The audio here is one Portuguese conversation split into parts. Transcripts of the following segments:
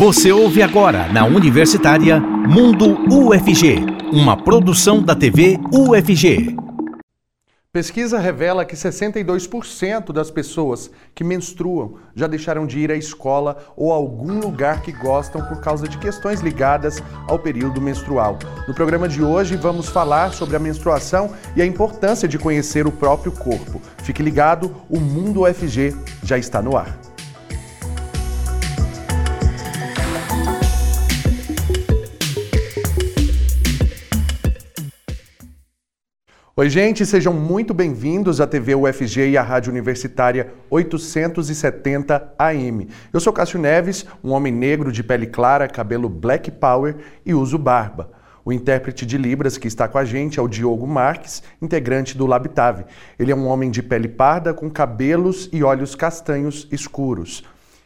Você ouve agora na Universitária Mundo UFG, uma produção da TV UFG. Pesquisa revela que 62% das pessoas que menstruam já deixaram de ir à escola ou a algum lugar que gostam por causa de questões ligadas ao período menstrual. No programa de hoje vamos falar sobre a menstruação e a importância de conhecer o próprio corpo. Fique ligado, o Mundo UFG já está no ar. Oi, gente, sejam muito bem-vindos à TV UFG e à Rádio Universitária 870 AM. Eu sou Cássio Neves, um homem negro de pele clara, cabelo black power e uso barba. O intérprete de Libras que está com a gente é o Diogo Marques, integrante do Labitave. Ele é um homem de pele parda com cabelos e olhos castanhos escuros.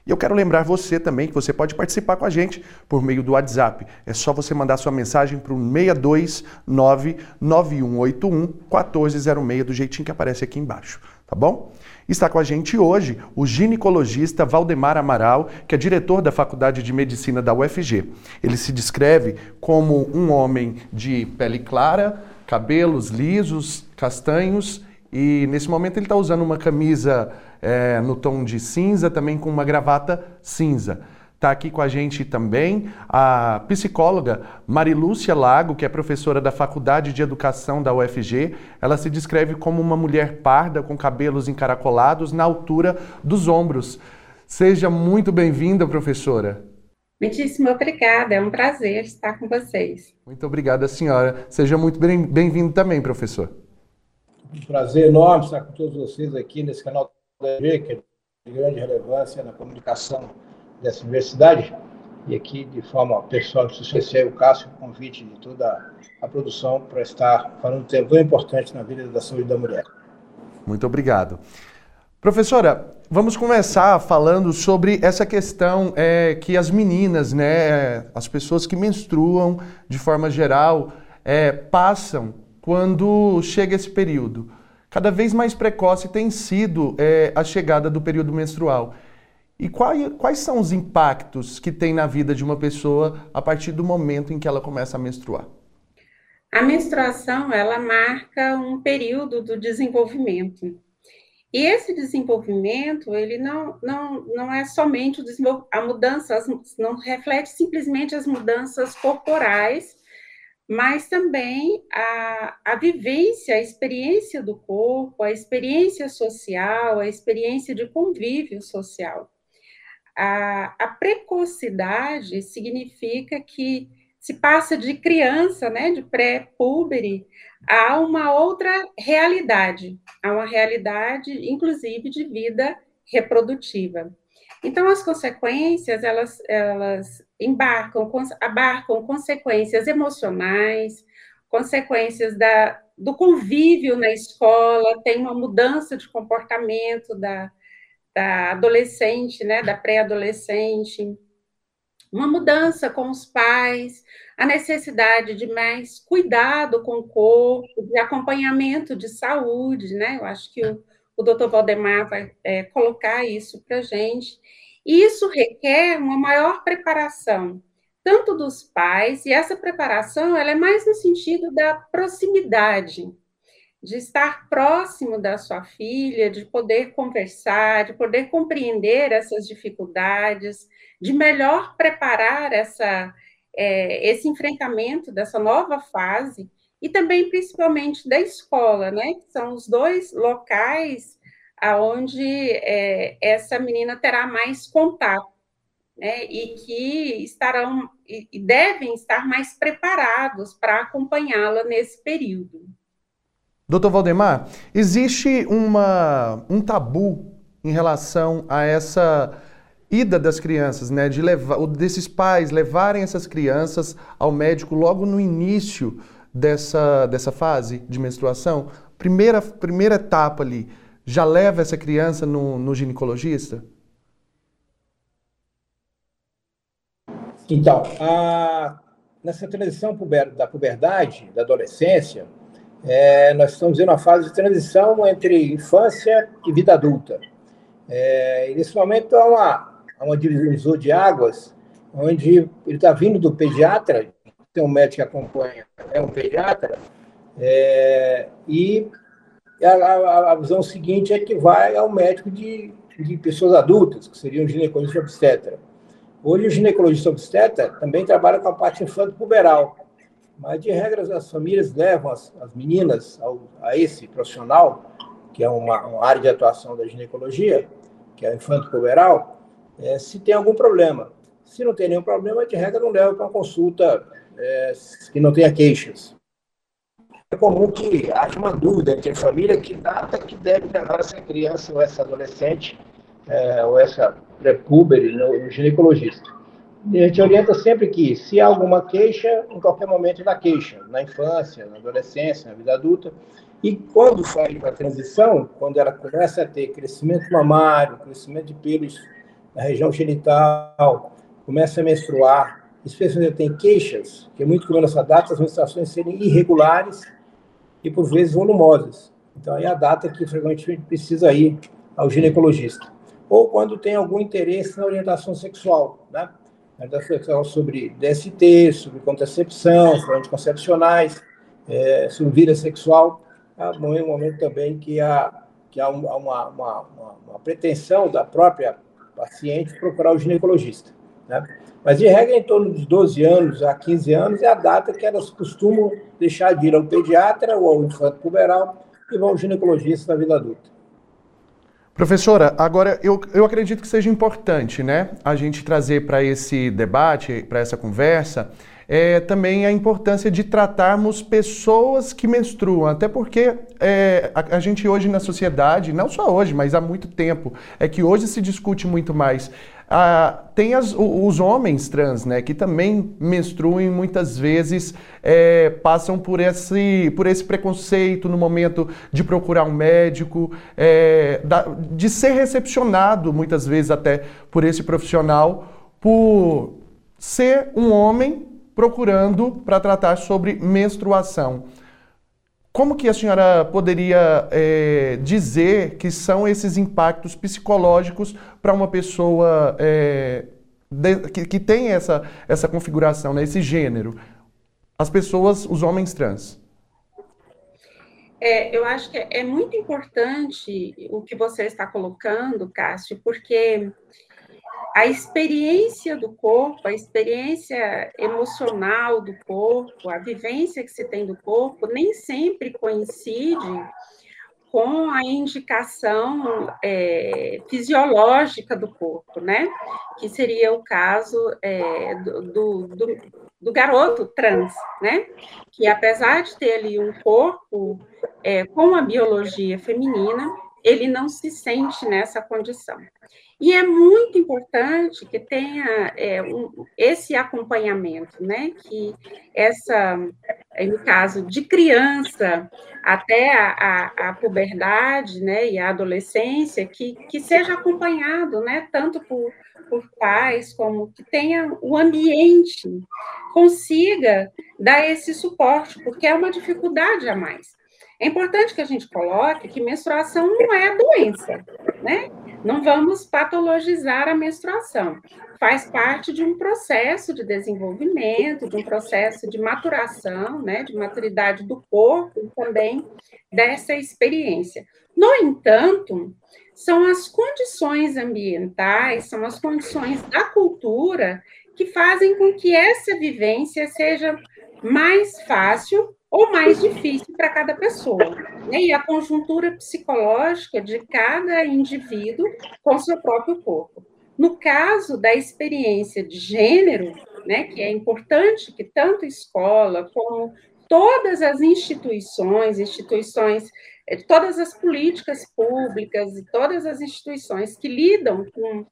E eu quero lembrar você também que você pode participar com a gente por meio do WhatsApp. É só você mandar sua mensagem para o 62991811406 do jeitinho que aparece aqui embaixo, tá bom? Está com a gente hoje o ginecologista Valdemar Amaral, que é diretor da Faculdade de Medicina da UFG. Ele se descreve como um homem de pele clara, cabelos lisos, castanhos e nesse momento ele está usando uma camisa é, no tom de cinza, também com uma gravata cinza. Está aqui com a gente também a psicóloga Marilúcia Lago, que é professora da Faculdade de Educação da UFG. Ela se descreve como uma mulher parda com cabelos encaracolados na altura dos ombros. Seja muito bem-vinda, professora. Muitíssimo obrigada, é um prazer estar com vocês. Muito obrigada, senhora. Seja muito bem-vindo também, professor. Um prazer enorme estar com todos vocês aqui nesse canal que é de grande relevância na comunicação dessa universidade. E aqui, de forma pessoal, especial, o Cássio, o convite de toda a produção para estar falando um tema tão importante na vida da saúde da mulher. Muito obrigado. Professora, vamos começar falando sobre essa questão é, que as meninas, né, as pessoas que menstruam de forma geral, é, passam quando chega esse período cada vez mais precoce tem sido é, a chegada do período menstrual. E quais, quais são os impactos que tem na vida de uma pessoa a partir do momento em que ela começa a menstruar? A menstruação, ela marca um período do desenvolvimento. E esse desenvolvimento, ele não, não, não é somente a mudança, não reflete simplesmente as mudanças corporais, mas também a, a vivência, a experiência do corpo, a experiência social, a experiência de convívio social. A, a precocidade significa que se passa de criança, né, de pré-púbere, a uma outra realidade, a uma realidade, inclusive, de vida reprodutiva. Então, as consequências, elas, elas embarcam, abarcam consequências emocionais, consequências da, do convívio na escola, tem uma mudança de comportamento da, da adolescente, né, da pré-adolescente, uma mudança com os pais, a necessidade de mais cuidado com o corpo, de acompanhamento de saúde, né? Eu acho que o, o doutor Valdemar vai é, colocar isso para a gente. Isso requer uma maior preparação, tanto dos pais, e essa preparação ela é mais no sentido da proximidade, de estar próximo da sua filha, de poder conversar, de poder compreender essas dificuldades, de melhor preparar essa, é, esse enfrentamento dessa nova fase e também principalmente da escola, né? Que são os dois locais aonde é, essa menina terá mais contato, né? E que estarão e devem estar mais preparados para acompanhá-la nesse período. Doutor Valdemar, existe uma, um tabu em relação a essa ida das crianças, né, de levar, desses pais levarem essas crianças ao médico logo no início dessa, dessa fase de menstruação, primeira, primeira etapa ali, já leva essa criança no, no ginecologista? Então, a, nessa transição da puberdade, da adolescência, é, nós estamos em uma fase de transição entre infância e vida adulta. É, e nesse momento há uma, há uma de águas onde ele está vindo do pediatra, tem um médico que acompanha, é um pediatra, é, e a, a, a, visão seguinte é que vai ao médico de, de pessoas adultas, que seria um ginecologista obstetra. Hoje, o ginecologista obstetra também trabalha com a parte infanto-puberal, mas, de regras, as famílias levam as, as meninas ao, a esse profissional, que é uma, uma, área de atuação da ginecologia, que é o infanto-puberal, é, se tem algum problema. Se não tem nenhum problema, de regra, não leva para uma consulta é, que não tenha queixas. É comum que haja uma dúvida entre a família que data que deve levar essa criança ou essa adolescente é, ou essa pré-puber no, no ginecologista. E a gente orienta sempre que, se há alguma queixa, em qualquer momento da queixa, na infância, na adolescência, na vida adulta, e quando para a transição, quando ela começa a ter crescimento mamário, crescimento de pelos na região genital, começa a menstruar, especialmente tem queixas, que é muito comum nessa data, as menstruações serem irregulares e, por vezes, volumosas. Então, é a data que frequentemente precisa ir ao ginecologista. Ou quando tem algum interesse na orientação sexual, né? Orientação sexual sobre DST, sobre contracepção, sobre anticoncepcionais, é, sobre vida sexual. É um momento também que há, que há uma, uma, uma, uma pretensão da própria paciente procurar o ginecologista. Né? Mas, de regra, em torno de 12 anos a 15 anos é a data que elas costumam deixar de ir ao pediatra ou ao infanto puberal e vão ao ginecologista na vida adulta. Professora, agora eu, eu acredito que seja importante né, a gente trazer para esse debate, para essa conversa, é, também a importância de tratarmos pessoas que menstruam, até porque é, a, a, gente hoje na sociedade, não só hoje, mas há muito tempo, é que hoje se discute muito mais ah, tem as, os homens trans, né, que também menstruam e muitas vezes é, passam por esse, por esse preconceito no momento de procurar um médico, é, da, de ser recepcionado muitas vezes até por esse profissional, por ser um homem procurando para tratar sobre menstruação. Como que a senhora poderia é, dizer que são esses impactos psicológicos para uma pessoa é, de, que, que, tem essa, essa configuração, né, esse gênero? As pessoas, os homens trans. É, eu acho que é muito importante o que você está colocando, Cássio, porque a experiência do corpo, a experiência emocional do corpo, a vivência que se tem do corpo, nem sempre coincide com a indicação é, fisiológica do corpo, né? Que seria o caso é, do, do, do, garoto trans, né? Que apesar de ter ali um corpo é, com a biologia feminina, ele não se sente nessa condição. E é muito importante que tenha é, um, esse acompanhamento, né? Que essa, no caso de criança até a, a, a, puberdade, né? E a adolescência, que, que seja acompanhado, né? Tanto por, por pais como que tenha o ambiente consiga dar esse suporte, porque é uma dificuldade a mais. É importante que a gente coloque que menstruação não é doença, né? Não vamos patologizar a menstruação. Faz parte de um processo de desenvolvimento, de um processo de maturação, né, de maturidade do corpo e também dessa experiência. No entanto, são as condições ambientais, são as condições da cultura que fazem com que essa vivência seja mais fácil ou mais difícil para cada pessoa. Né? E a conjuntura psicológica de cada indivíduo com seu próprio corpo. No caso da experiência de gênero, né, que é importante que tanto escola como todas as instituições, instituições, eh, todas as políticas públicas e todas as instituições que lidam com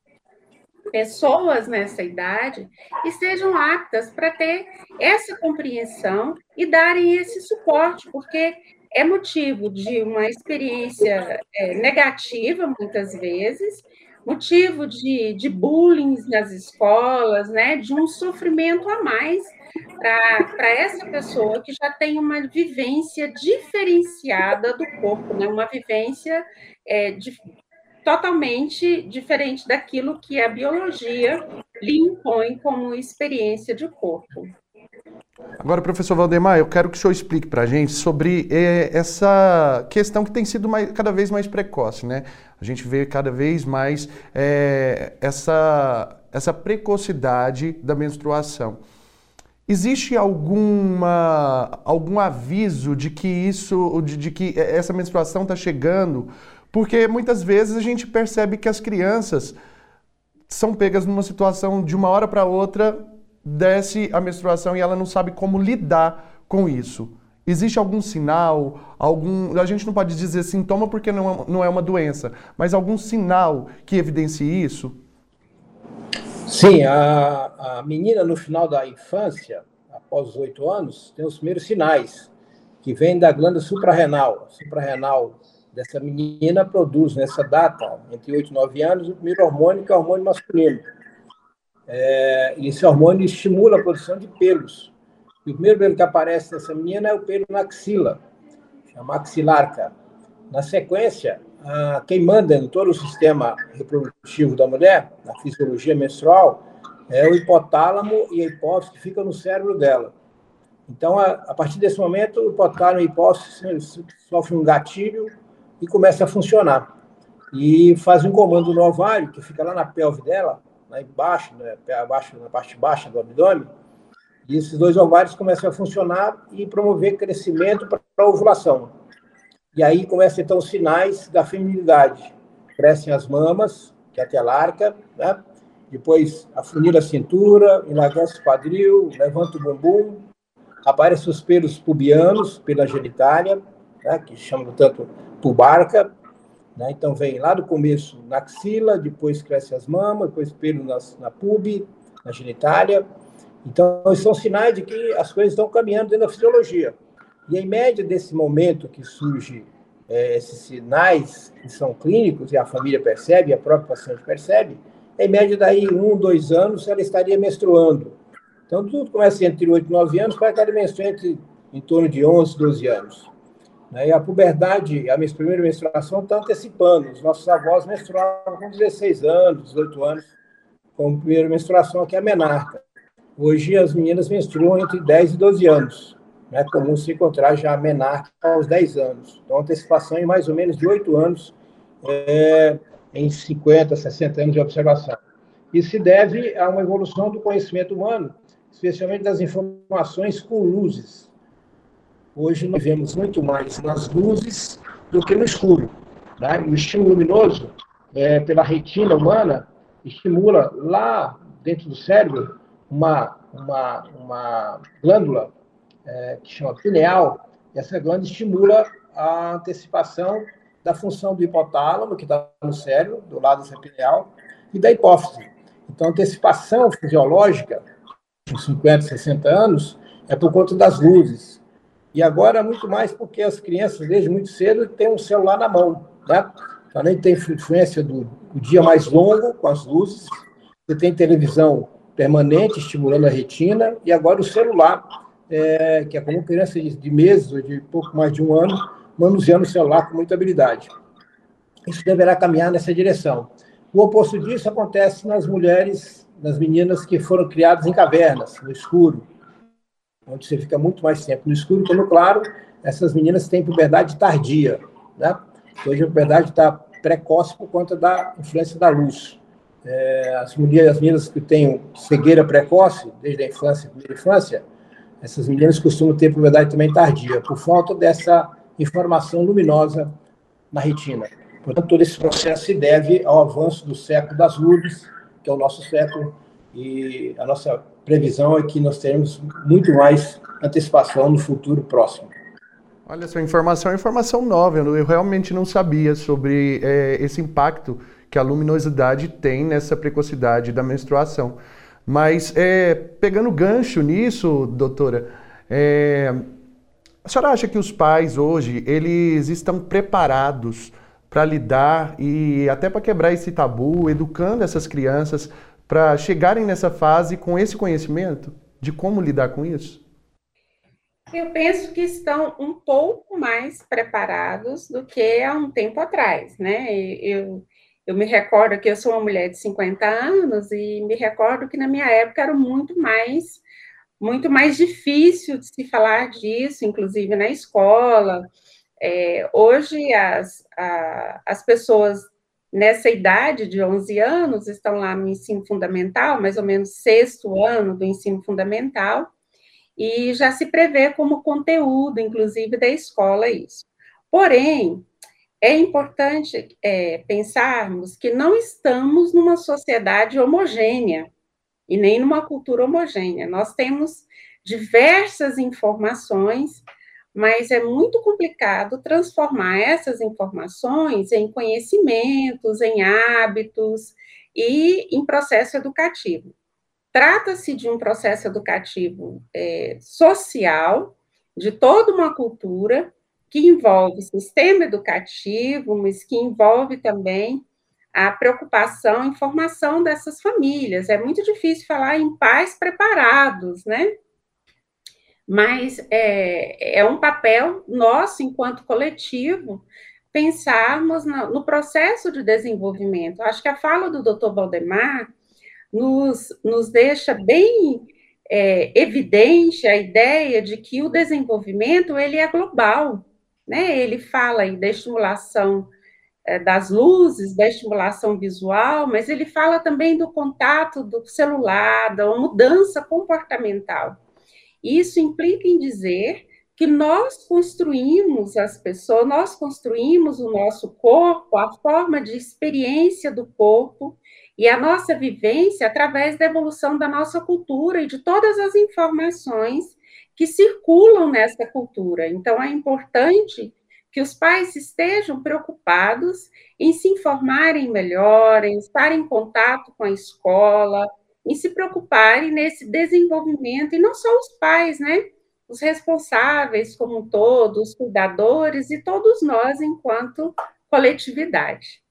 pessoas nessa idade estejam aptas para ter essa compreensão e darem esse suporte, porque é motivo de uma experiência é, negativa, muitas vezes, motivo de, de bullying nas escolas, né, de um sofrimento a mais para essa pessoa que já tem uma vivência diferenciada do corpo, né, uma vivência é, de, totalmente diferente daquilo que a biologia lhe impõe como experiência de corpo. Agora, professor Valdemar, eu quero que o senhor explique para a gente sobre eh, essa questão que tem sido mais, cada vez mais precoce, né? A gente vê cada vez mais eh, essa, essa precocidade da menstruação. Existe alguma, algum aviso de que isso, de, de que essa menstruação está chegando? Porque muitas vezes a gente percebe que as crianças são pegas numa situação de uma hora para outra desce a menstruação e ela não sabe como lidar com isso. Existe algum sinal, algum. A gente não pode dizer sintoma porque não é, não é uma doença, mas algum sinal que evidencie isso? Sim, a, a menina no final da infância, após os oito anos, tem os primeiros sinais, que vêm da glândula suprarrenal. Suprarrenal dessa menina produz, nessa data, entre oito e nove anos, o primeiro hormônio, que é o hormônio masculino é, esse hormônio estimula a produção de pelos. E o primeiro pelo que aparece nessa menina é o pelo na axila, chama axilarca. Na sequência, a, quem manda em todo o sistema reprodutivo da mulher, na fisiologia menstrual, é o hipotálamo e a hipófise que fica no cérebro dela. Então, a, a partir desse momento, o hipotálamo e a hipófise sofrem um gatilho e começa a funcionar. E faz um comando no ovário, que fica lá na pelve dela, lá embaixo, né, abaixo, na parte baixa do abdômen, e esses dois ovários começam a funcionar e promover crescimento para a ovulação. E aí começam, então, os sinais da feminilidade. Crescem as mamas, que é a telarca, né? depois afunila a cintura, emagrece o quadril, levanta o bumbum, aparecem os pelos pubianos, pela genitália, né? que chamam tanto pubarca, né? Então, vem lá do começo na axila, depois cresce as mamas, depois pelo na, na pube, na genitália. Então, são sinais de que as coisas estão caminhando dentro da fisiologia. E, em média desse momento que surge é, esses sinais que são clínicos, e a família percebe, a própria paciente percebe, em média daí um, dois anos, ela estaria menstruando. Então, tudo começa entre 8 e 9 anos, para que ela menstrue entre, em torno de 11, 12 anos. Né? E a puberdade, a minha primeira menstruação está antecipando. Os nossos avós menstruavam com 16 anos, 18 anos, como primeira menstruação, que é a menarca. Hoje as meninas menstruam entre 10 e 12 anos. Né? É comum se encontrar já a menarca aos 10 anos. Então, antecipação em mais ou menos de 8 anos é, em 50, 60 anos de observação. Isso se deve a uma evolução do conhecimento humano, especialmente das informações com luzes. Hoje nós vemos muito mais nas luzes do que no escuro. Né? O estímulo luminoso, é, pela retina humana, estimula lá dentro do cérebro uma, uma, uma glândula é, que chama pineal. Essa glândula estimula a antecipação da função do hipotálamo, que está no cérebro, do lado dessa pineal, e da hipófise. Então, a antecipação fisiológica, com 50, 60 anos, é por conta das luzes. E agora, muito mais porque as crianças, desde muito cedo, têm um celular na mão. Né? Além ter influência do, do dia mais longo, com as luzes, você tem televisão permanente, estimulando a retina, e agora o celular, é, que é como criança de, de meses ou de pouco mais de um ano, manuseando o celular com muita habilidade. Isso deverá caminhar nessa direção. O oposto disso acontece nas mulheres, nas meninas que foram criadas em cavernas, no escuro, onde você fica muito mais tempo no escuro que no claro, essas meninas têm puberdade tardia, né? Hoje a puberdade está precoce por conta da influência da luz. É, as mulheres, as meninas que têm cegueira precoce, desde a infância, primeira infância, essas meninas costumam ter puberdade também tardia, por falta dessa informação luminosa na retina. Portanto, todo esse processo se deve ao avanço do século das luzes, que é o nosso século, e a nossa previsão é que nós teremos muito mais antecipação no futuro próximo. Olha, essa informação é informação nova, eu realmente não sabia sobre é, esse impacto que a luminosidade tem nessa precocidade da menstruação. Mas, é, pegando gancho nisso, doutora, é, a senhora acha que os pais hoje, eles estão preparados para lidar e até para quebrar esse tabu, educando essas crianças para chegarem nessa fase com esse conhecimento de como lidar com isso? Eu penso que estão um pouco mais preparados do que há um tempo atrás, né? Eu, Eu me recordo que eu sou uma mulher de 50 anos e me recordo que na minha época era muito mais muito mais difícil de se falar disso, inclusive na escola. É, hoje as, a, as pessoas nessa idade de 11 anos estão lá no ensino fundamental, mais ou menos sexto ano do ensino fundamental, e já se prevê como conteúdo, inclusive, da escola isso. Porém, é importante é, pensarmos que não estamos numa sociedade homogênea e nem numa cultura homogênea. Nós temos diversas informações, mas é muito complicado transformar essas informações em conhecimentos, em hábitos e em processo educativo. Trata-se de um processo educativo é, social, de toda uma cultura, que envolve sistema educativo, mas que envolve também a preocupação em formação dessas famílias. É muito difícil falar em pais preparados, né? Mas é, é um papel nosso, enquanto coletivo, pensarmos no, no processo de desenvolvimento. Acho que a fala do doutor Valdemar nos, nos deixa bem é, evidente a ideia de que o desenvolvimento ele é global, né? Ele fala aí da estimulação é, das luzes, da estimulação visual, mas ele fala também do contato do celular, da mudança comportamental. Isso implica em dizer que nós construímos as pessoas, nós construímos o nosso corpo, a forma de experiência do corpo e a nossa vivência através da evolução da nossa cultura e de todas as informações que circulam nessa cultura. Então, é importante que os pais estejam preocupados em se informarem melhor, em estar em contato com a escola, em se preocuparem nesse desenvolvimento, e não só os pais, né? Os responsáveis como um todo, os cuidadores e todos nós enquanto coletividade.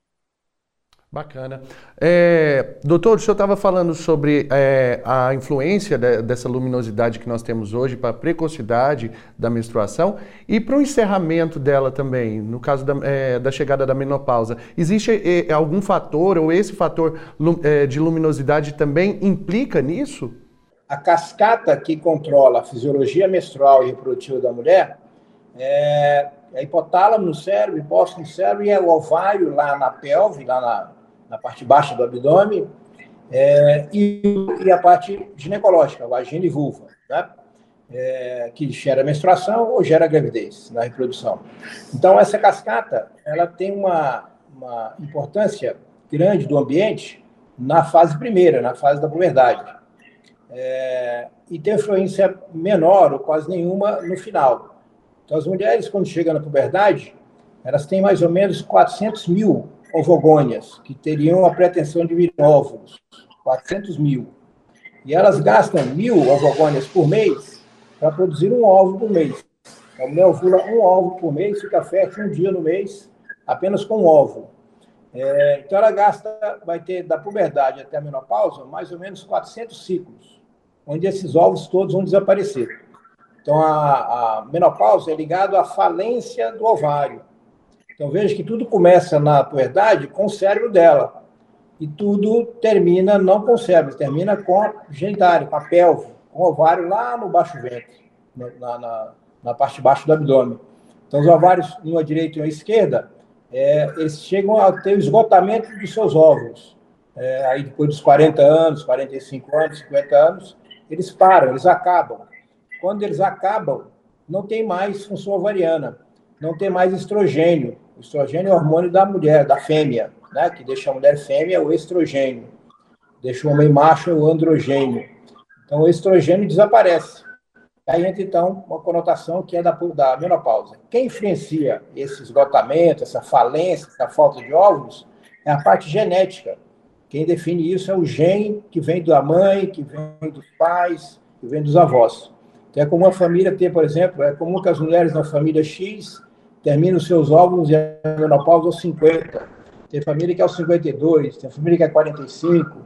Bacana. É, doutor, o senhor estava falando sobre é, a influência de, dessa luminosidade que nós temos hoje para a precocidade da menstruação e para o encerramento dela também, no caso da, é, da chegada da menopausa. Existe é, algum fator, ou esse fator é, de luminosidade também implica nisso? A cascata que controla a fisiologia menstrual e reprodutiva da mulher é a hipotálamo no cérebro, hipófise no cérebro e é o ovário lá na pelve, lá na, na parte baixa do abdômen, é, e, e, a parte ginecológica, vagina e vulva, né? É, que gera menstruação ou gera gravidez na reprodução. Então, essa cascata ela tem uma, uma importância grande do ambiente na fase primeira, na fase da puberdade. É, e tem influência menor ou quase nenhuma no final. Então, as mulheres, quando chegam na puberdade, elas têm mais ou menos 400 mil ovogônias, que teriam a pretensão de vir óvulos, 400 mil. E elas gastam mil ovogônias por mês para produzir um óvulo por mês. A mulher ovula um óvulo por mês, fica fértil um dia no mês, apenas com um óvulo. É, então, ela gasta, vai ter da puberdade até a menopausa, mais ou menos 400 ciclos, onde esses ovos todos vão desaparecer. Então, a, a menopausa é ligada à falência do ovário. Então veja que tudo começa na puberdade com o cérebro dela. E tudo termina não com o cérebro, termina com a genitália, com a pelve, com o ovário lá no baixo ventre, na, na, na parte de baixo do abdômen. Então os ovários, uma direita e uma esquerda, é, eles chegam a ter o esgotamento dos seus óvulos. É, aí depois dos 40 anos, 45 anos, 50 anos, eles param, eles acabam. Quando eles acabam, não tem mais função ovariana, não tem mais estrogênio, o estrogênio é o hormônio da mulher, da fêmea, né? que deixa a mulher fêmea o estrogênio. Deixa o homem macho o androgênio. Então, o estrogênio desaparece. Aí entra, então, uma conotação que é da, da menopausa. Quem influencia esse esgotamento, essa falência, essa falta de óvulos, é a parte genética. Quem define isso é o gene que vem da mãe, que vem dos pais, que vem dos avós. Então, é comum a família ter, por exemplo, é comum que as mulheres na família X termina os seus óvulos e a menopausa aos 50. Tem família que é aos 52, tem família que é 45.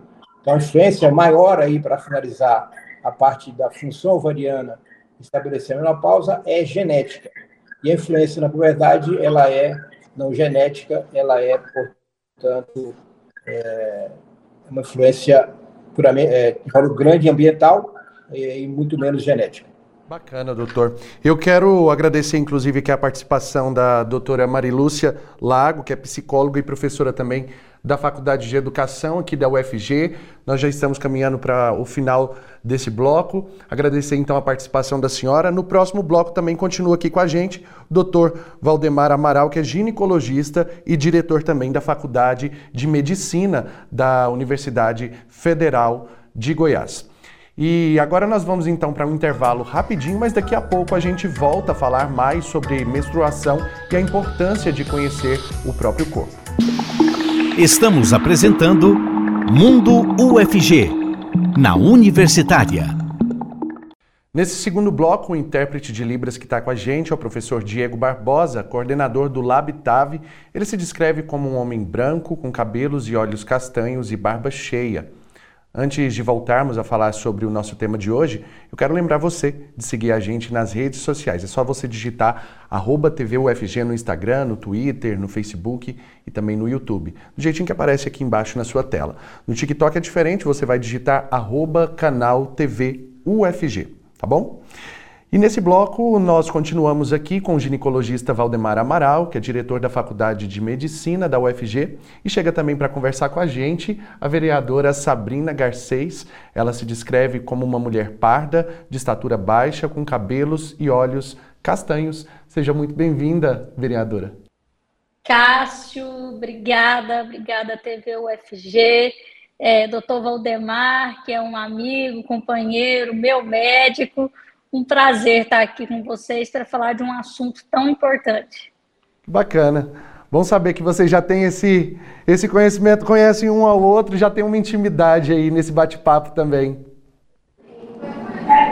Então, a influência maior aí para finalizar a parte da função ovariana estabelecer a menopausa é genética. E a influência na puberdade, ela é não genética, ela é, portanto, é uma influência puramente, é, grande ambiental e, e muito menos genética. Bacana, doutor. Eu quero agradecer, inclusive, aqui a participação da doutora Marilúcia Lago, que é psicóloga e professora também da Faculdade de Educação aqui da UFG. Nós já estamos caminhando para o final desse bloco. Agradecer então a participação da senhora. No próximo bloco também continua aqui com a gente o doutor Valdemar Amaral, que é ginecologista e diretor também da Faculdade de Medicina da Universidade Federal de Goiás. E agora nós vamos então para um intervalo rapidinho, mas daqui a pouco a gente volta a falar mais sobre menstruação e a importância de conhecer o próprio corpo. Estamos apresentando Mundo UFG, na Universitária. Nesse segundo bloco, o intérprete de Libras que está com a gente é o professor Diego Barbosa, coordenador do LabTave. Ele se descreve como um homem branco, com cabelos e olhos castanhos e barba cheia. Antes de voltarmos a falar sobre o nosso tema de hoje, eu quero lembrar você de seguir a gente nas redes sociais. É só você digitar arroba TVUFG no Instagram, no Twitter, no Facebook e também no YouTube, do jeitinho que aparece aqui embaixo na sua tela. No TikTok é diferente, você vai digitar arroba canal TV UFG, tá bom? E nesse bloco, nós continuamos aqui com o ginecologista Valdemar Amaral, que é diretor da Faculdade de Medicina da UFG, e chega também para conversar com a gente a vereadora Sabrina Garcês. Ela se descreve como uma mulher parda, de estatura baixa, com cabelos e olhos castanhos. Seja muito bem-vinda, vereadora. Cássio, obrigada, obrigada TV UFG, é, doutor Valdemar, que é um amigo, companheiro, meu médico, um prazer estar aqui com vocês para falar de um assunto tão importante. Bacana. Bom saber que vocês já têm esse, esse conhecimento, conhecem um ao outro, já tem uma intimidade aí nesse bate-papo também.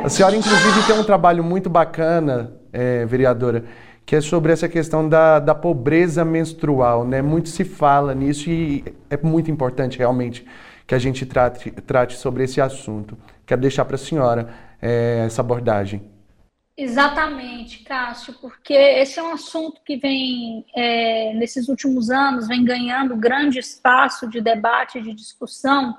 A senhora, inclusive, tem um trabalho muito bacana, é, vereadora, que é sobre essa questão da, da pobreza menstrual. Né? Muito se fala nisso e é muito importante realmente que a gente trate, trate sobre esse assunto. Quero deixar para a senhora é, essa abordagem. Exatamente, Cássio, porque esse é um assunto que vem, é, nesses últimos anos, vem ganhando grande espaço de debate, de discussão,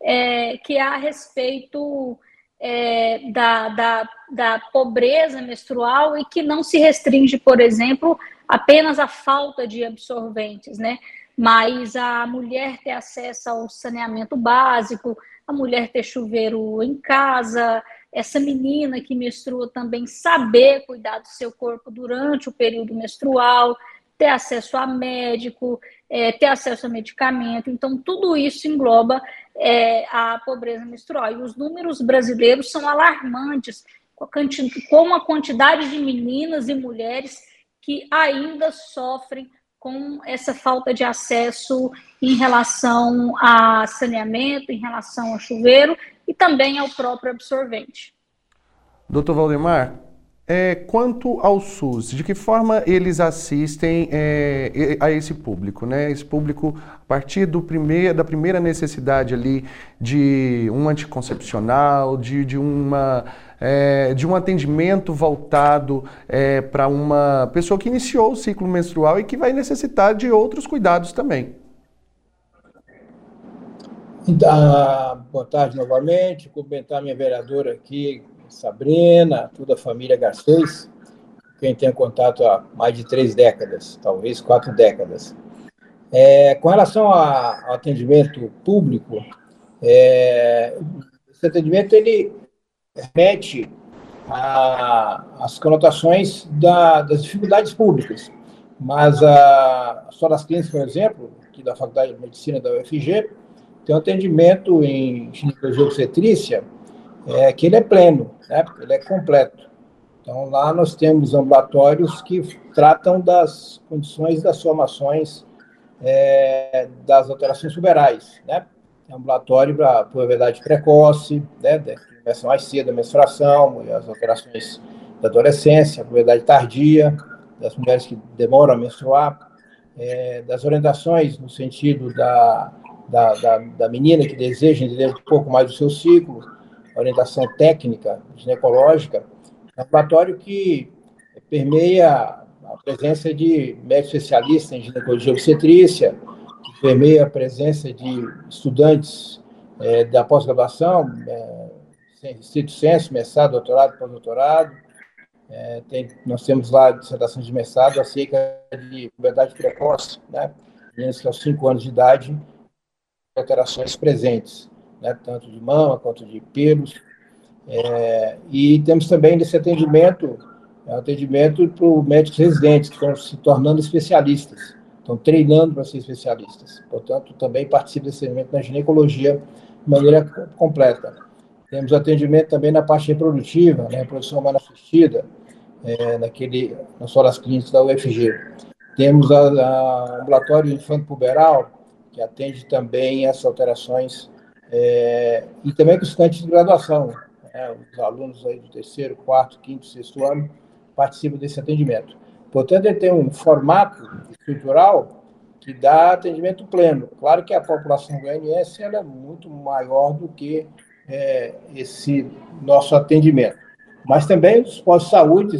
é, que é a respeito é, da, da, da pobreza menstrual e que não se restringe, por exemplo, apenas à falta de absorventes, né? Mas a mulher ter acesso ao saneamento básico, a mulher ter chuveiro em casa, essa menina que menstrua também saber cuidar do seu corpo durante o período menstrual, ter acesso a médico, é, ter acesso a medicamento. Então, tudo isso engloba é, a pobreza menstrual. E os números brasileiros são alarmantes, com a quantidade de meninas e mulheres que ainda sofrem com essa falta de acesso em relação a saneamento, em relação a chuveiro e também ao próprio absorvente. Doutor Valdemar, é, quanto ao SUS, de que forma eles assistem é, a esse público? Né? Esse público, a partir do primeir, da primeira necessidade ali de um anticoncepcional, de, de, uma, é, de um atendimento voltado é, para uma pessoa que iniciou o ciclo menstrual e que vai necessitar de outros cuidados também. Então, boa tarde novamente, cumprimentar minha vereadora aqui, Sabrina, toda a família Garcês, quem tem contato há mais de três décadas, talvez quatro décadas. É, com relação a, ao atendimento público, é, esse atendimento ele remete às conotações da, das dificuldades públicas, mas a, a das Clínicas, por exemplo, aqui da Faculdade de Medicina da UFG, tem um atendimento em ginecologia obstetrícia é que ele é pleno, né? ele é completo. Então, lá nós temos ambulatórios que tratam das condições das formações é, das alterações puberais, né? ambulatório para puberdade precoce, né? começa mais cedo a menstruação, as alterações da adolescência, a puberdade tardia, das mulheres que demoram a menstruar, é, das orientações no sentido da, da, da, da menina que deseja entender um pouco mais do seu ciclo, orientação técnica ginecológica, é um laboratório que permeia a presença de médicos especialistas em ginecologia obstetrícia, que permeia a presença de estudantes é, da pós-graduação, é, estrito senso, mestrado, doutorado, pós-doutorado. É, tem, nós temos lá dissertações de mestrado acerca de puberdade precoce, né? meninas que aos 5 anos de idade, alterações presentes, né? tanto de mama quanto de pelos. É, e temos também nesse atendimento, é atendimento para os médicos residentes, que estão se tornando especialistas estão treinando para ser especialistas. Portanto, também participa desse atendimento na ginecologia de maneira completa. Temos atendimento também na parte reprodutiva, na né, reprodução humana assistida, é, naquele, nas horas clínicas da UFG. Temos o ambulatório infanto puberal, que atende também essas alterações, é, e também com estudantes de graduação. Né, os alunos aí do terceiro, quarto, quinto, sexto ano participam desse atendimento. Portanto, ele tem um formato estrutural que dá atendimento pleno. Claro que a população ANS ela é muito maior do que é, esse nosso atendimento. Mas também os postos de saúde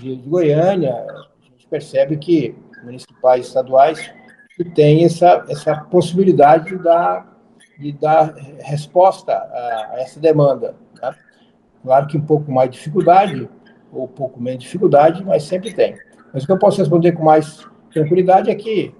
de, Goiânia, a gente percebe que municipais estaduais que têm essa, essa possibilidade de dar, de dar resposta a, a essa demanda. Né? Claro que um pouco mais de dificuldade, ou um pouco menos de dificuldade, mas sempre tem. Mas o que eu posso responder com mais tranquilidade é que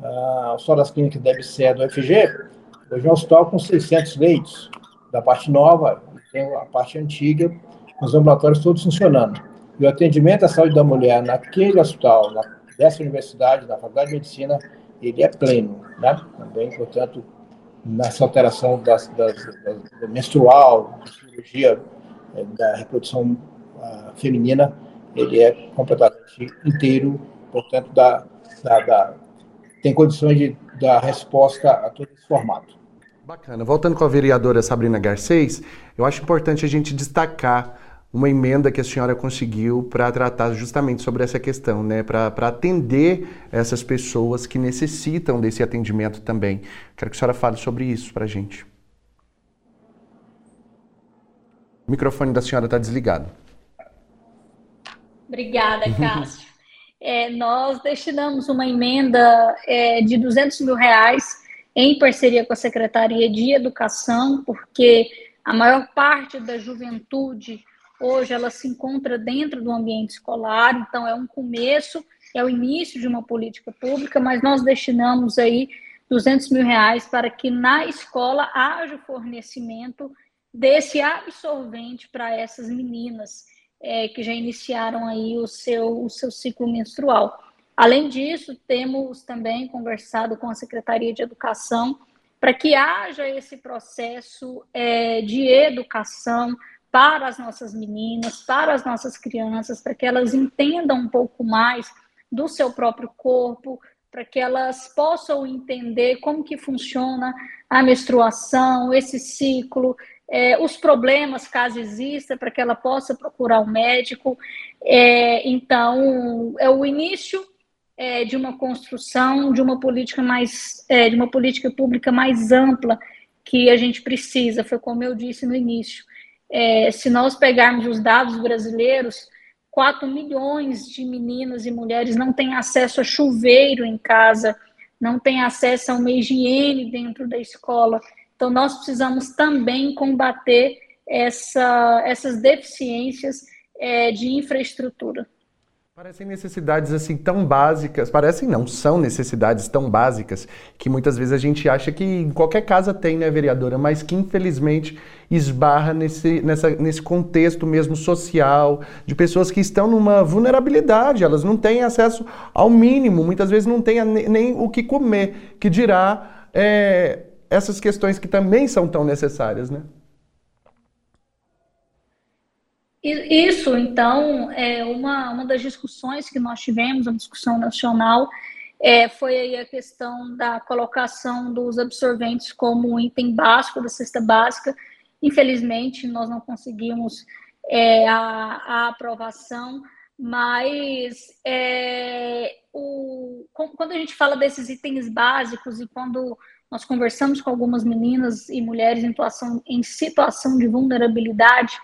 uh, o Sol das Clínicas deve ser do FG, hoje é um hospital com 600 leitos, da parte nova, tem a parte antiga, os ambulatórios todos funcionando. E o atendimento à saúde da mulher naquele hospital, na, dessa universidade, na Faculdade de Medicina, ele é pleno, né? Também, portanto, nessa alteração das, menstrual, da cirurgia eh, da reprodução uh, feminina, ele é completamente inteiro, portanto, dá, dá, dá, tem condições de dar resposta a todo esse formato. Bacana. Voltando com a vereadora Sabrina Garcês, eu acho importante a gente destacar uma emenda que a senhora conseguiu para tratar justamente sobre essa questão, né? para atender essas pessoas que necessitam desse atendimento também. Quero que a senhora fale sobre isso para a gente. O microfone da senhora está desligado. Obrigada, uhum. Cássio. É, nós destinamos uma emenda é, de 200 mil reais em parceria com a Secretaria de Educação, porque a maior parte da juventude hoje ela se encontra dentro do ambiente escolar, então é um começo, é o início de uma política pública, mas nós destinamos aí 200 mil reais para que na escola haja o fornecimento desse absorvente para essas meninas é, que já iniciaram aí o seu, o seu ciclo menstrual. Além disso, temos também conversado com a Secretaria de Educação para que haja esse processo é, de educação para as nossas meninas, para as nossas crianças, para que elas entendam um pouco mais do seu próprio corpo, para que elas possam entender como que funciona a menstruação, esse ciclo, é, os problemas, caso exista, para que ela possa procurar um médico. É, então, é o início é, de uma construção de uma política mais, é, de uma política pública mais ampla que a gente precisa. Foi como eu disse no início. É, se nós pegarmos os dados brasileiros, 4 milhões de meninas e mulheres não têm acesso a chuveiro em casa, não têm acesso a uma higiene dentro da escola. Então, nós precisamos também combater essa, essas deficiências é, de infraestrutura. Parecem necessidades assim tão básicas, parecem não, são necessidades tão básicas que muitas vezes a gente acha que em qualquer casa tem, né, vereadora, mas que infelizmente esbarra nesse, nessa, nesse contexto mesmo social, de pessoas que estão numa vulnerabilidade, elas não têm acesso ao mínimo, muitas vezes não têm nem, o que comer, que dirá é, essas questões que também são tão necessárias, né? Isso, então, é uma, uma das discussões que nós tivemos, uma discussão nacional, é, foi aí a questão da colocação dos absorventes como item básico da cesta básica. Infelizmente, nós não conseguimos é, a, a, aprovação, mas é, o, quando a gente fala desses itens básicos e quando nós conversamos com algumas meninas e mulheres em situação, em situação de vulnerabilidade.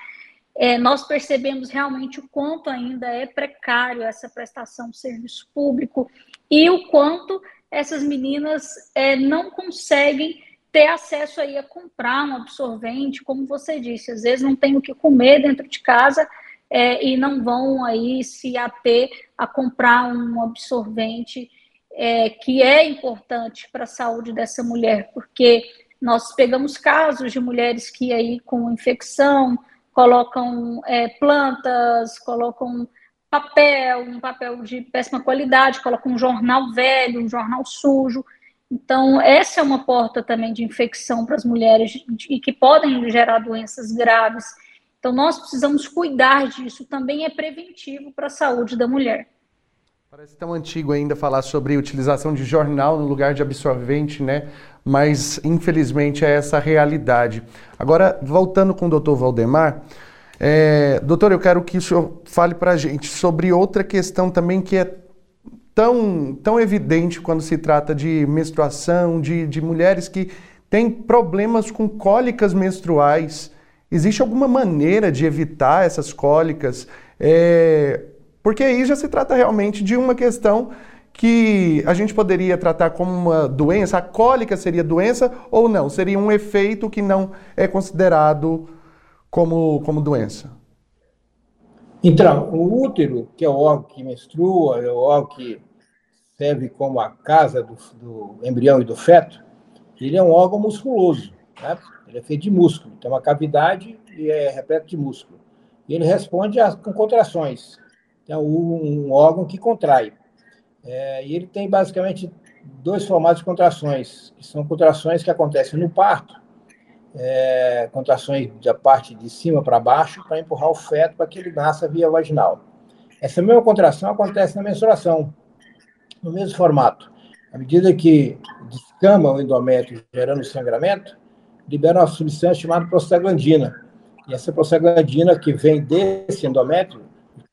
É, nós percebemos realmente o quanto ainda é precário essa prestação de serviço público e o quanto essas meninas é, não conseguem ter acesso aí a comprar um absorvente, como você disse, às vezes não tem o que comer dentro de casa é, e não vão aí se ater a comprar um absorvente é, que é importante para a saúde dessa mulher, porque nós pegamos casos de mulheres que aí com infecção colocam é, plantas, colocam papel, um papel de péssima qualidade, colocam um jornal velho, um jornal sujo. Então, essa é uma porta também de infecção para as mulheres e que podem gerar doenças graves. Então, nós precisamos cuidar disso, também é preventivo para a saúde da mulher. Parece tão antigo ainda falar sobre utilização de jornal no lugar de absorvente, né? Mas, infelizmente, é essa a realidade. Agora, voltando com o doutor Valdemar, é, doutor, eu quero que o senhor fale para a gente sobre outra questão também que é tão, tão evidente quando se trata de menstruação, de, de mulheres que têm problemas com cólicas menstruais. Existe alguma maneira de evitar essas cólicas? É, porque aí já se trata realmente de uma questão que a gente poderia tratar como uma doença, a cólica seria doença ou não? Seria um efeito que não é considerado como, como doença? Então, o útero, que é o órgão que menstrua, é o órgão que serve como a casa do, do embrião e do feto, ele é um órgão musculoso. Né? Ele é feito de músculo, tem uma cavidade e é repleto de músculo. E ele responde a, com contrações. É um, um órgão que contrai. É, e ele tem basicamente dois formatos de contrações, que são contrações que acontecem no parto, é, contrações da parte de cima para baixo, para empurrar o feto para que ele nasça via vaginal. Essa mesma contração acontece na menstruação, no mesmo formato. À medida que descama o endométrio gerando sangramento, libera uma substância chamada prostaglandina. E essa prostaglandina que vem desse endométrio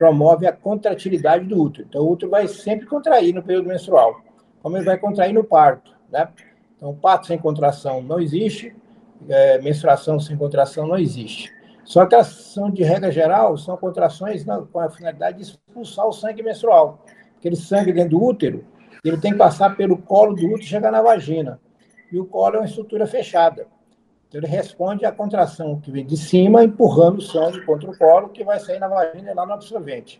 promove a contratilidade do útero. Então, o útero vai sempre contrair no período menstrual, como ele vai contrair no parto. Né? Então, parto sem contração não existe, é, menstruação sem contração não existe. Só que elas são, de regra geral, são contrações com a finalidade de expulsar o sangue menstrual. Aquele sangue dentro do útero, ele tem que passar pelo colo do útero e chegar na vagina. E o colo é uma estrutura fechada. Então, ele responde à contração que vem de cima, empurrando o sangue contra o colo, que vai sair na vagina e lá no absorvente.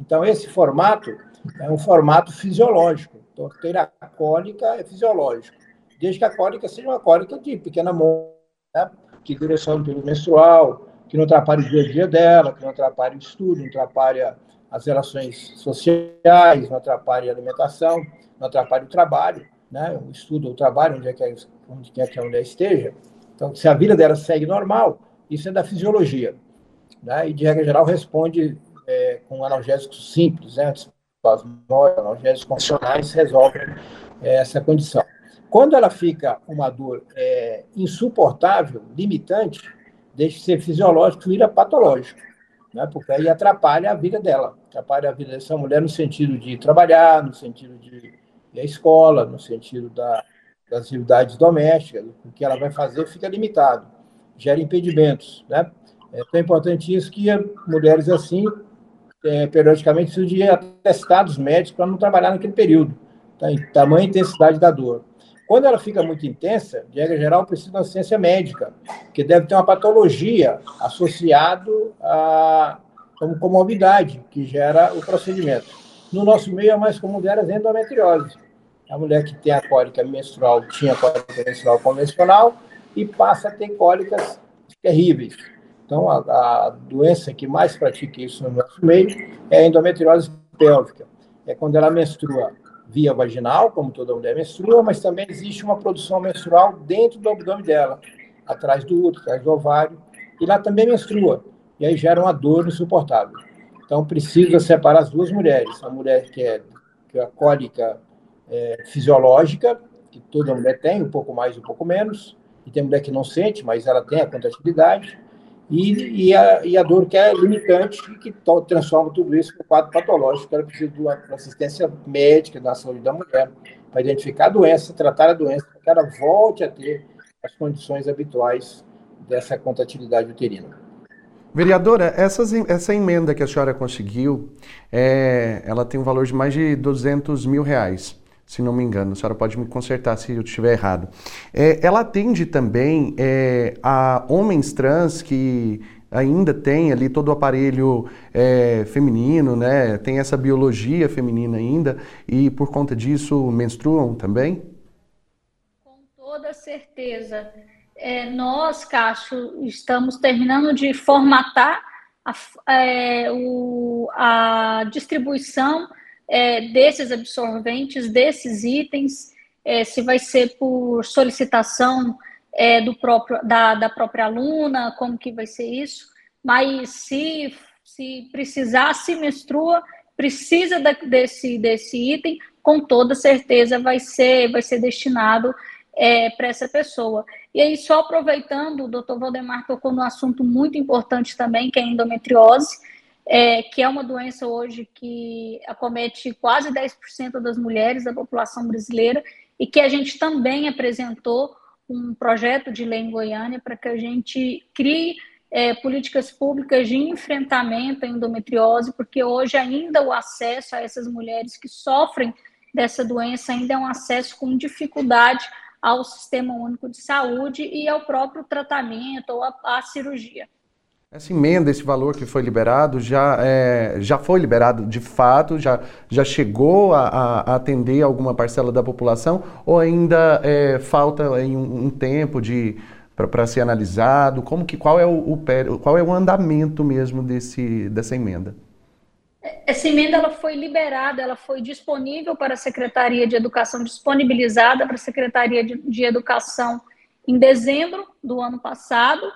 Então, esse formato é um formato fisiológico. Então, ter a cólica é fisiológico. Desde que a cólica seja uma cólica de pequena mão, né? que direção do período menstrual, que não atrapalhe o dia a dia dela, que não atrapalhe o estudo, não atrapalhe as relações sociais, não atrapalhe a alimentação, não atrapalhe o trabalho, né? o estudo, o trabalho, onde, é que, onde quer que a mulher esteja. Então, se a vida dela segue normal, isso é da fisiologia. Né? E, de regra geral, responde é, com analgésicos simples, né? analgésicos funcionais, resolvem é, essa condição. Quando ela fica uma dor é, insuportável, limitante, deixa de ser fisiológico, vira patológico, né? porque aí atrapalha a vida dela, atrapalha a vida dessa mulher no sentido de trabalhar, no sentido de à escola, no sentido da, das atividades domésticas, o que ela vai fazer fica limitado, gera impedimentos. Né? É tão importante isso que mulheres assim, é, periodicamente, precisam de atestados médicos para não trabalhar naquele período, tá? em tamanha intensidade da dor. Quando ela fica muito intensa, de regra geral, precisa de assistência médica, que deve ter uma patologia associado a como comorbidade que gera o procedimento. No nosso meio, a mais comum delas é endometriose a mulher que tem a cólica menstrual tinha cólica menstrual convencional e passa a ter cólicas terríveis. Então, a, a doença que mais pratica isso no nosso meio é a endometriose pélvica. É quando ela menstrua via vaginal, como toda mulher menstrua, mas também existe uma produção menstrual dentro do abdômen dela, atrás do útero, atrás do ovário, e lá também menstrua, e aí gera uma dor insuportável. Então, precisa separar as duas mulheres. A mulher que é, que é cólica é, fisiológica, que toda mulher tem, um pouco mais, um pouco menos, e tem mulher que não sente, mas ela tem a contratividade, e, e, a, e a dor que é limitante que transforma tudo isso em um quadro patológico, ela precisa de uma assistência médica da saúde da mulher, para identificar a doença, tratar a doença, para que ela volte a ter as condições habituais dessa contratividade uterina. Vereadora, essas, essa emenda que a senhora conseguiu, é, ela tem um valor de mais de 200 mil reais se não me engano. A senhora pode me consertar se eu estiver errado. É, ela atende também é, a homens trans que ainda têm ali todo o aparelho é, feminino, né? Tem essa biologia feminina ainda e por conta disso menstruam também? Com toda certeza. É, nós, Cássio, estamos terminando de formatar a, é, o, a distribuição é, desses absorventes, desses itens, é, se vai ser por solicitação é, do próprio, da, da própria aluna, como que vai ser isso, mas se, se precisar, se menstrua, precisa da, desse, desse item, com toda certeza vai ser, vai ser destinado é, para essa pessoa. E aí, só aproveitando, o doutor Valdemar tocou num assunto muito importante também, que é a endometriose é, que é uma doença hoje que acomete quase 10% das mulheres da população brasileira e que a gente também apresentou um projeto de lei em Goiânia para que a gente crie é, políticas públicas de enfrentamento à endometriose, porque hoje ainda o acesso a essas mulheres que sofrem dessa doença ainda é um acesso com dificuldade ao Sistema Único de Saúde e ao próprio tratamento ou à cirurgia. Essa emenda, esse valor que foi liberado, já, é, já foi liberado de fato? Já, já chegou a, a atender alguma parcela da população? Ou ainda é, falta em um, um tempo de para ser analisado? Como que, qual, é o, o, qual é o andamento mesmo desse, dessa emenda? Essa emenda ela foi liberada, ela foi disponível para a Secretaria de Educação, disponibilizada para a Secretaria de, de Educação em dezembro do ano passado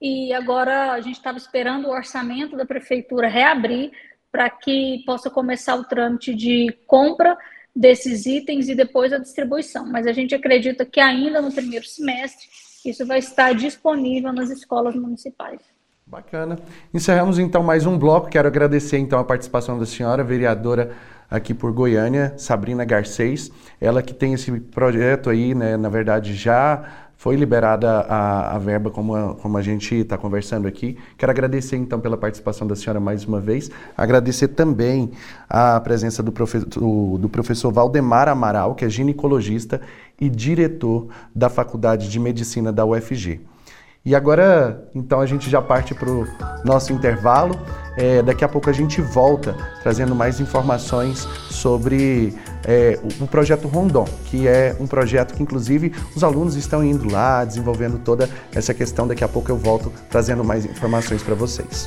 e agora a gente estava esperando o orçamento da prefeitura reabrir para que possa começar o trâmite de compra desses itens e depois a distribuição. Mas a gente acredita que ainda no primeiro semestre isso vai estar disponível nas escolas municipais. Bacana. Encerramos então mais um bloco. Quero agradecer então a participação da senhora vereadora aqui por Goiânia, Sabrina Garcês, ela que tem esse projeto aí, né, na verdade já foi liberada a, a verba, como a, como a gente está conversando aqui. Quero agradecer, então, pela participação da senhora mais uma vez. Agradecer também a presença do, profe do, do professor Valdemar Amaral, que é ginecologista e diretor da Faculdade de Medicina da UFG. E agora, então, a gente já parte para o nosso intervalo. É, daqui a pouco a gente volta trazendo mais informações sobre é, o, o, projeto Rondon, que é um projeto que, inclusive, os alunos estão indo lá, desenvolvendo toda essa questão. Daqui a pouco eu volto trazendo mais informações para vocês.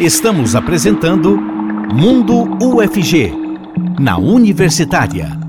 Estamos apresentando Mundo UFG, na Universitária.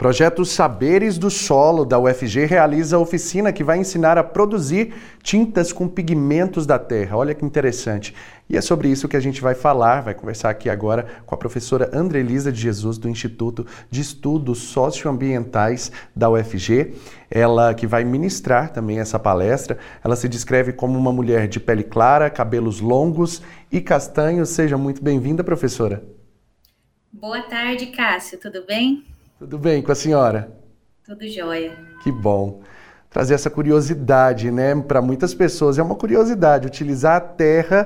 Projeto Saberes do Solo da UFG realiza oficina que vai ensinar a produzir tintas com pigmentos da terra. Olha que interessante. E é sobre isso que a gente vai falar, vai conversar aqui agora com a professora Andrelisa de Jesus do Instituto de Estudos Socioambientais da UFG. Ela que vai ministrar também essa palestra. Ela se descreve como uma mulher de pele clara, cabelos longos e castanhos. Seja muito bem-vinda, professora. Boa tarde, Cássio. Tudo bem? Tudo bem com a senhora? Tudo jóia. Que bom. Trazer essa curiosidade, né? Para muitas pessoas é uma curiosidade utilizar a terra,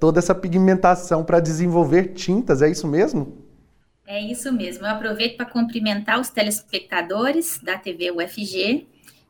toda essa pigmentação para desenvolver tintas, é isso mesmo? É isso mesmo. Eu aproveito para cumprimentar os telespectadores da TV UFG,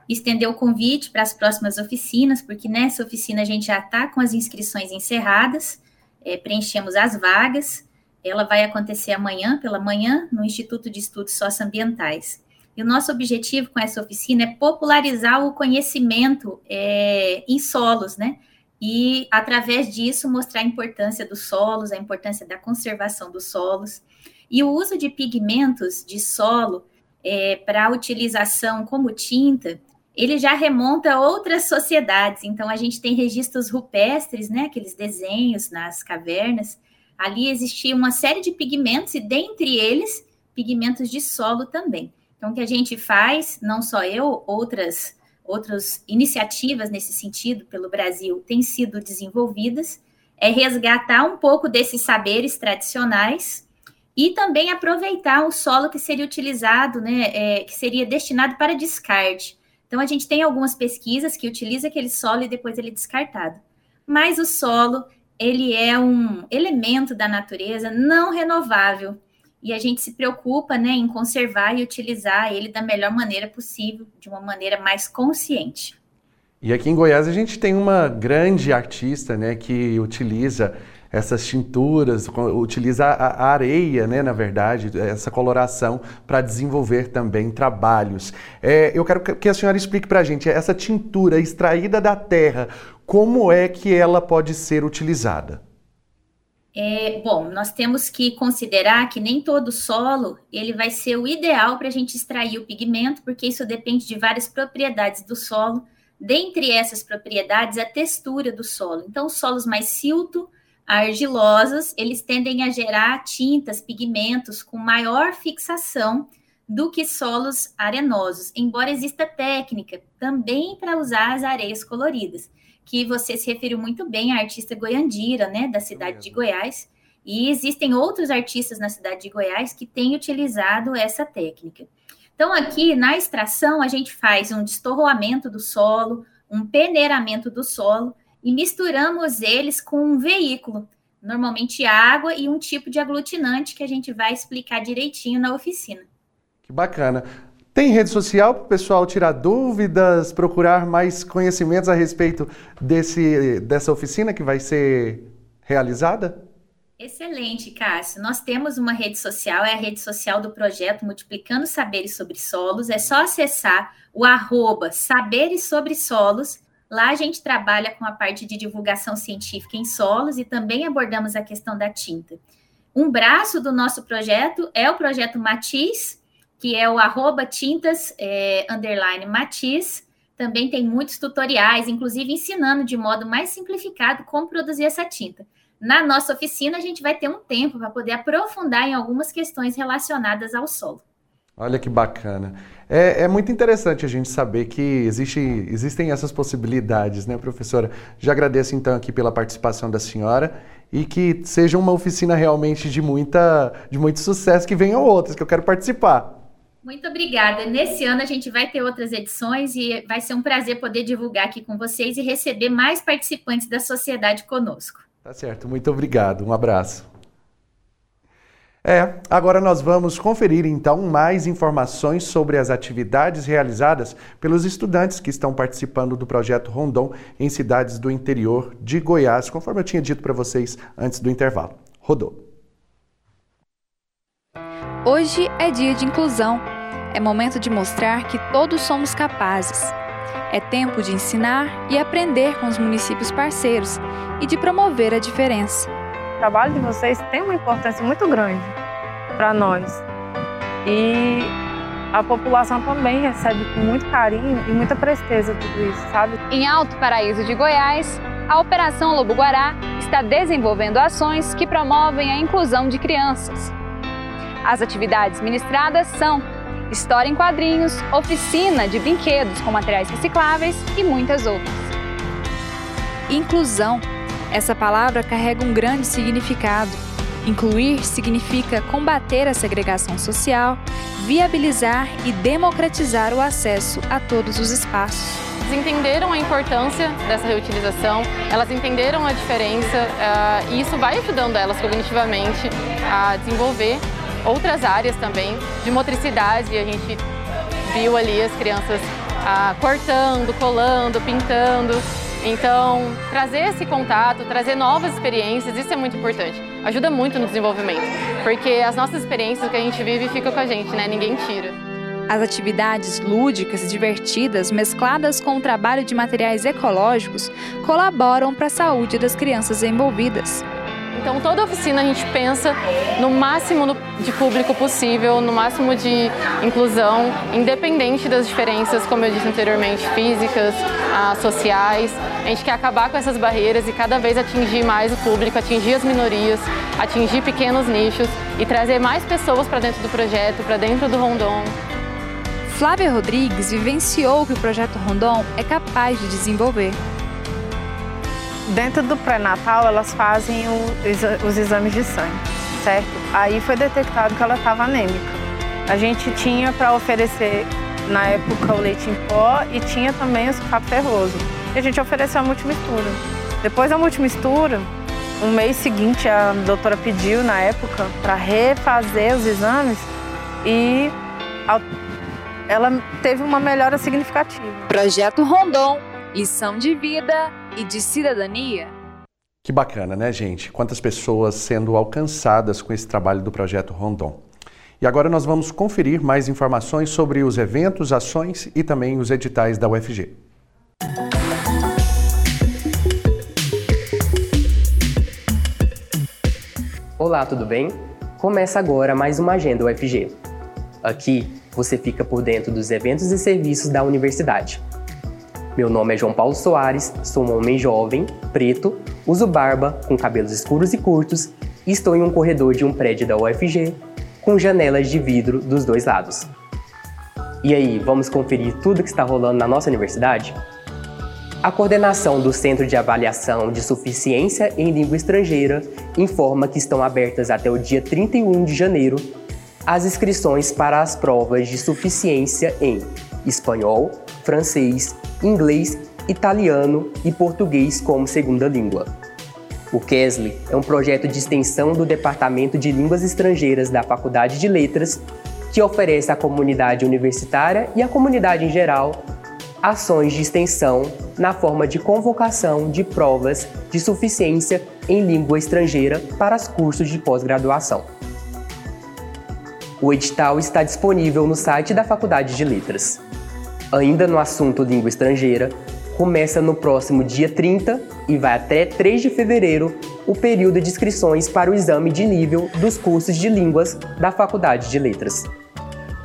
estender o convite para as próximas oficinas, porque nessa oficina a gente já está com as inscrições encerradas, é, preenchemos as vagas. Ela vai acontecer amanhã, pela manhã, no Instituto de Estudos Socioambientais. E o nosso objetivo com essa oficina é popularizar o conhecimento é, em solos, né? E, através disso, mostrar a importância dos solos, a importância da conservação dos solos. E o uso de pigmentos de solo é, para utilização como tinta, ele já remonta a outras sociedades. Então, a gente tem registros rupestres, né? Aqueles desenhos nas cavernas, Ali existia uma série de pigmentos e dentre eles pigmentos de solo também. Então, o que a gente faz, não só eu, outras outras iniciativas nesse sentido pelo Brasil têm sido desenvolvidas, é resgatar um pouco desses saberes tradicionais e também aproveitar o solo que seria utilizado, né, é, que seria destinado para descarte. Então, a gente tem algumas pesquisas que utilizam aquele solo e depois ele é descartado. Mas o solo ele é um elemento da natureza não renovável. e a gente se preocupa né, em conservar e utilizar ele da melhor maneira possível, de uma maneira mais consciente. E aqui em Goiás a gente tem uma grande artista né, que utiliza essas tinturas, utiliza a areia, né, na verdade, essa coloração para desenvolver também trabalhos. É, eu quero que a senhora explique para a gente essa tintura extraída da terra, como é que ela pode ser utilizada? É, bom, nós temos que considerar que nem todo solo ele vai ser o ideal para a gente extrair o pigmento, porque isso depende de várias propriedades do solo. Dentre essas propriedades, a textura do solo. Então, solos mais silto, argilosos, eles tendem a gerar tintas, pigmentos com maior fixação do que solos arenosos, embora exista técnica também para usar as areias coloridas, que você se referiu muito bem à artista Goiandira, né, da cidade de Goiás, e existem outros artistas na cidade de Goiás que têm utilizado essa técnica. Então, aqui na extração, a gente faz um destorroamento do solo, um peneiramento do solo, e misturamos eles com um veículo, normalmente água e um tipo de aglutinante que a gente vai explicar direitinho na oficina. Que bacana. Tem rede social para o pessoal tirar dúvidas, procurar mais conhecimentos a respeito desse, dessa oficina que vai ser realizada? Excelente, Cássio. Nós temos uma rede social, é a rede social do projeto Multiplicando Saberes sobre Solos. É só acessar o arroba Saberes sobre Solos Lá a gente trabalha com a parte de divulgação científica em solos e também abordamos a questão da tinta. Um braço do nosso projeto é o projeto Matiz, que é o arroba tintas é, underline Matiz. Também tem muitos tutoriais, inclusive ensinando de modo mais simplificado como produzir essa tinta. Na nossa oficina, a gente vai ter um tempo para poder aprofundar em algumas questões relacionadas ao solo. Olha que bacana. É, é, muito interessante a gente saber que existe, existem essas possibilidades, né, professora? Já agradeço então aqui pela participação da senhora e que seja uma oficina realmente de, muita, de muito sucesso, que venham outras, que eu quero participar. Muito obrigada. Nesse ano a gente vai ter outras edições e vai ser um prazer poder divulgar aqui com vocês e receber mais participantes da sociedade conosco. Tá certo, muito obrigado. Um abraço. É, agora nós vamos conferir então mais informações sobre as atividades realizadas pelos estudantes que estão participando do projeto Rondon em cidades do interior de Goiás, conforme eu tinha dito para vocês antes do intervalo. Rodou. Hoje é dia de inclusão. É momento de mostrar que todos somos capazes. É tempo de ensinar e aprender com os municípios parceiros e de promover a diferença. O trabalho de vocês tem uma importância muito grande para nós. E a população também recebe com muito carinho e muita presteza tudo isso, sabe? Em Alto Paraíso de Goiás, a Operação Lobo Guará está desenvolvendo ações que promovem a inclusão de crianças. As atividades ministradas são história em quadrinhos, oficina de brinquedos com materiais recicláveis e muitas outras. Inclusão essa palavra carrega um grande significado. Incluir significa combater a segregação social, viabilizar e democratizar o acesso a todos os espaços. Eles entenderam a importância dessa reutilização, elas entenderam a diferença uh, e isso vai ajudando elas cognitivamente a desenvolver outras áreas também de motricidade. A gente viu ali as crianças uh, cortando, colando, pintando. Então, trazer esse contato, trazer novas experiências, isso é muito importante. Ajuda muito no desenvolvimento, porque as nossas experiências que a gente vive ficam com a gente, né? Ninguém tira. As atividades lúdicas divertidas, mescladas com o trabalho de materiais ecológicos, colaboram para a saúde das crianças envolvidas. Então, toda oficina a gente pensa no máximo de público possível, no máximo de inclusão, independente das diferenças, como eu disse anteriormente, físicas, ah, sociais. A gente quer acabar com essas barreiras e cada vez atingir mais o público, atingir as minorias, atingir pequenos nichos e trazer mais pessoas para dentro do projeto, para dentro do Rondon. Flávia Rodrigues vivenciou o que o projeto Rondon é capaz de desenvolver. Dentro do pré-natal, elas fazem o, os exames de sangue, certo? Aí foi detectado que ela estava anêmica. A gente tinha para oferecer, na época, o leite em pó e tinha também o sulfato ferroso. E a gente ofereceu a multimistura. Depois da multimistura, um mês seguinte a doutora pediu na época para refazer os exames e ela teve uma melhora significativa. Projeto Rondon, lição de vida e de cidadania. Que bacana, né, gente? Quantas pessoas sendo alcançadas com esse trabalho do projeto Rondon. E agora nós vamos conferir mais informações sobre os eventos, ações e também os editais da UFG. Olá, tudo bem? Começa agora mais uma Agenda UFG. Aqui você fica por dentro dos eventos e serviços da universidade. Meu nome é João Paulo Soares, sou um homem jovem, preto, uso barba, com cabelos escuros e curtos e estou em um corredor de um prédio da UFG com janelas de vidro dos dois lados. E aí, vamos conferir tudo que está rolando na nossa universidade? A coordenação do Centro de Avaliação de Suficiência em Língua Estrangeira informa que estão abertas até o dia 31 de janeiro as inscrições para as provas de suficiência em espanhol, francês, inglês, italiano e português como segunda língua. O Kesley é um projeto de extensão do Departamento de Línguas Estrangeiras da Faculdade de Letras que oferece à comunidade universitária e à comunidade em geral ações de extensão na forma de convocação de provas de suficiência em língua estrangeira para os cursos de pós-graduação. O edital está disponível no site da Faculdade de Letras. Ainda no assunto língua estrangeira, começa no próximo dia 30 e vai até 3 de fevereiro o período de inscrições para o exame de nível dos cursos de línguas da Faculdade de Letras.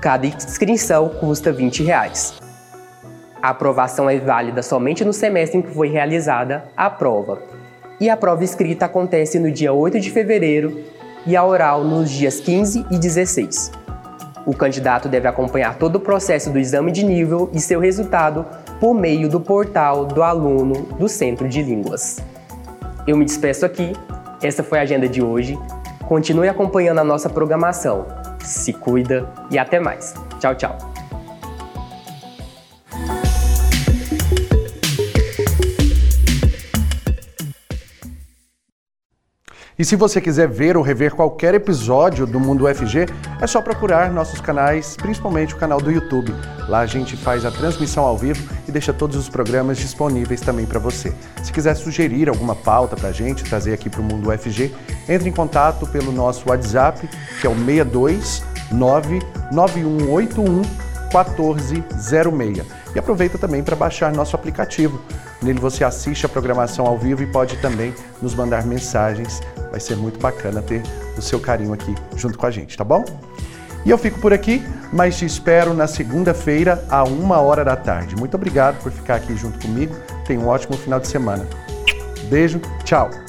Cada inscrição custa 20 reais. A aprovação é válida somente no semestre em que foi realizada a prova. E a prova escrita acontece no dia 8 de fevereiro e a oral nos dias 15 e 16. O candidato deve acompanhar todo o processo do exame de nível e seu resultado por meio do portal do aluno do Centro de Línguas. Eu me despeço aqui. Essa foi a agenda de hoje. Continue acompanhando a nossa programação. Se cuida e até mais. Tchau, tchau. E se você quiser ver ou rever qualquer episódio do Mundo UFG, é só procurar nossos canais, principalmente o canal do YouTube. Lá a gente faz a transmissão ao vivo e deixa todos os programas disponíveis também para você. Se quiser sugerir alguma pauta para a gente trazer aqui para o Mundo UFG, entre em contato pelo nosso WhatsApp, que é o 62 99181 1406. E aproveita também para baixar nosso aplicativo. Nele você assiste a programação ao vivo e pode também nos mandar mensagens Vai ser muito bacana ter o seu carinho aqui junto com a gente, tá bom? E eu fico por aqui, mas te espero na segunda-feira, a uma hora da tarde. Muito obrigado por ficar aqui junto comigo. Tenha um ótimo final de semana. Beijo, tchau!